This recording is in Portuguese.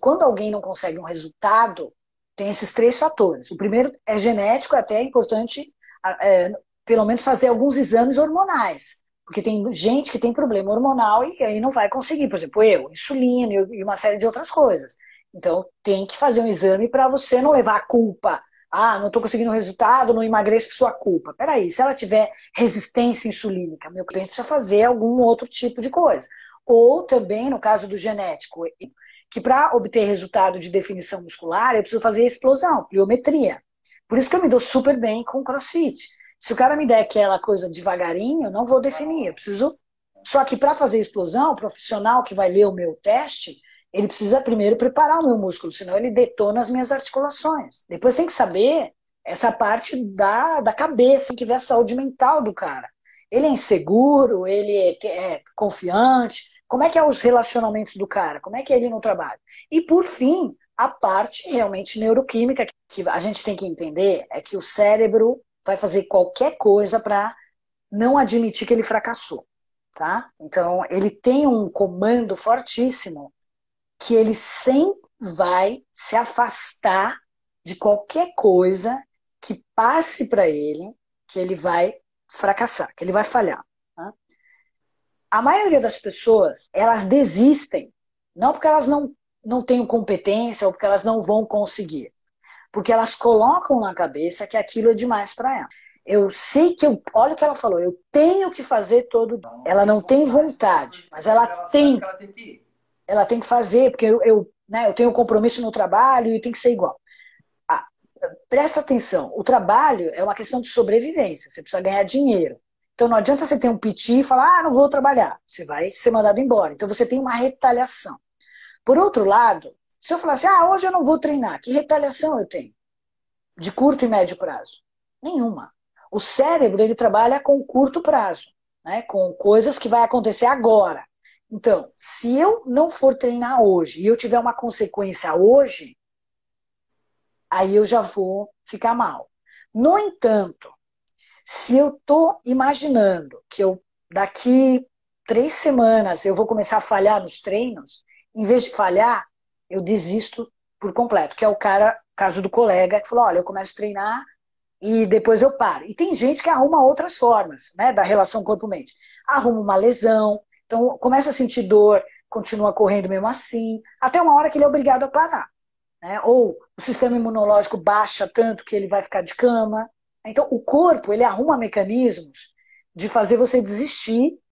quando alguém não consegue um resultado, tem esses três fatores. O primeiro é genético, até é importante, é, pelo menos, fazer alguns exames hormonais. Porque tem gente que tem problema hormonal e aí não vai conseguir. Por exemplo, eu, insulina e uma série de outras coisas. Então, tem que fazer um exame para você não levar a culpa. Ah, não estou conseguindo resultado, não emagreço por sua culpa. Peraí, se ela tiver resistência insulínica, meu cliente precisa fazer algum outro tipo de coisa. Ou também, no caso do genético, que para obter resultado de definição muscular, eu preciso fazer explosão, pliometria. Por isso que eu me dou super bem com crossfit. Se o cara me der aquela coisa devagarinho, eu não vou definir. Eu preciso. Só que para fazer explosão, o profissional que vai ler o meu teste, ele precisa primeiro preparar o meu músculo, senão ele detona as minhas articulações. Depois tem que saber essa parte da, da cabeça, tem que ver a saúde mental do cara. Ele é inseguro, ele é, é confiante, como é que é os relacionamentos do cara? Como é que é ele no trabalho? E por fim, a parte realmente neuroquímica que a gente tem que entender é que o cérebro vai fazer qualquer coisa para não admitir que ele fracassou, tá? Então, ele tem um comando fortíssimo que ele sempre vai se afastar de qualquer coisa que passe para ele que ele vai fracassar, que ele vai falhar a maioria das pessoas, elas desistem, não porque elas não, não têm competência ou porque elas não vão conseguir, porque elas colocam na cabeça que aquilo é demais para ela. Eu sei que eu, olha o que ela falou, eu tenho que fazer todo dia. Ela não tem vontade, mas ela tem. Ela tem que fazer, porque eu, eu, né, eu tenho compromisso no trabalho e tem que ser igual. Ah, presta atenção, o trabalho é uma questão de sobrevivência, você precisa ganhar dinheiro. Então não adianta você ter um piti e falar, ah, não vou trabalhar. Você vai ser mandado embora. Então você tem uma retaliação. Por outro lado, se eu falasse, ah, hoje eu não vou treinar, que retaliação eu tenho? De curto e médio prazo? Nenhuma. O cérebro, ele trabalha com curto prazo, né? com coisas que vai acontecer agora. Então, se eu não for treinar hoje e eu tiver uma consequência hoje, aí eu já vou ficar mal. No entanto, se eu estou imaginando que eu daqui três semanas eu vou começar a falhar nos treinos, em vez de falhar, eu desisto por completo, que é o cara, caso do colega, que falou, olha, eu começo a treinar e depois eu paro. E tem gente que arruma outras formas, né, da relação corpo-mente. Arruma uma lesão, então começa a sentir dor, continua correndo mesmo assim, até uma hora que ele é obrigado a parar. Né? Ou o sistema imunológico baixa tanto que ele vai ficar de cama, então, o corpo, ele arruma mecanismos de fazer você desistir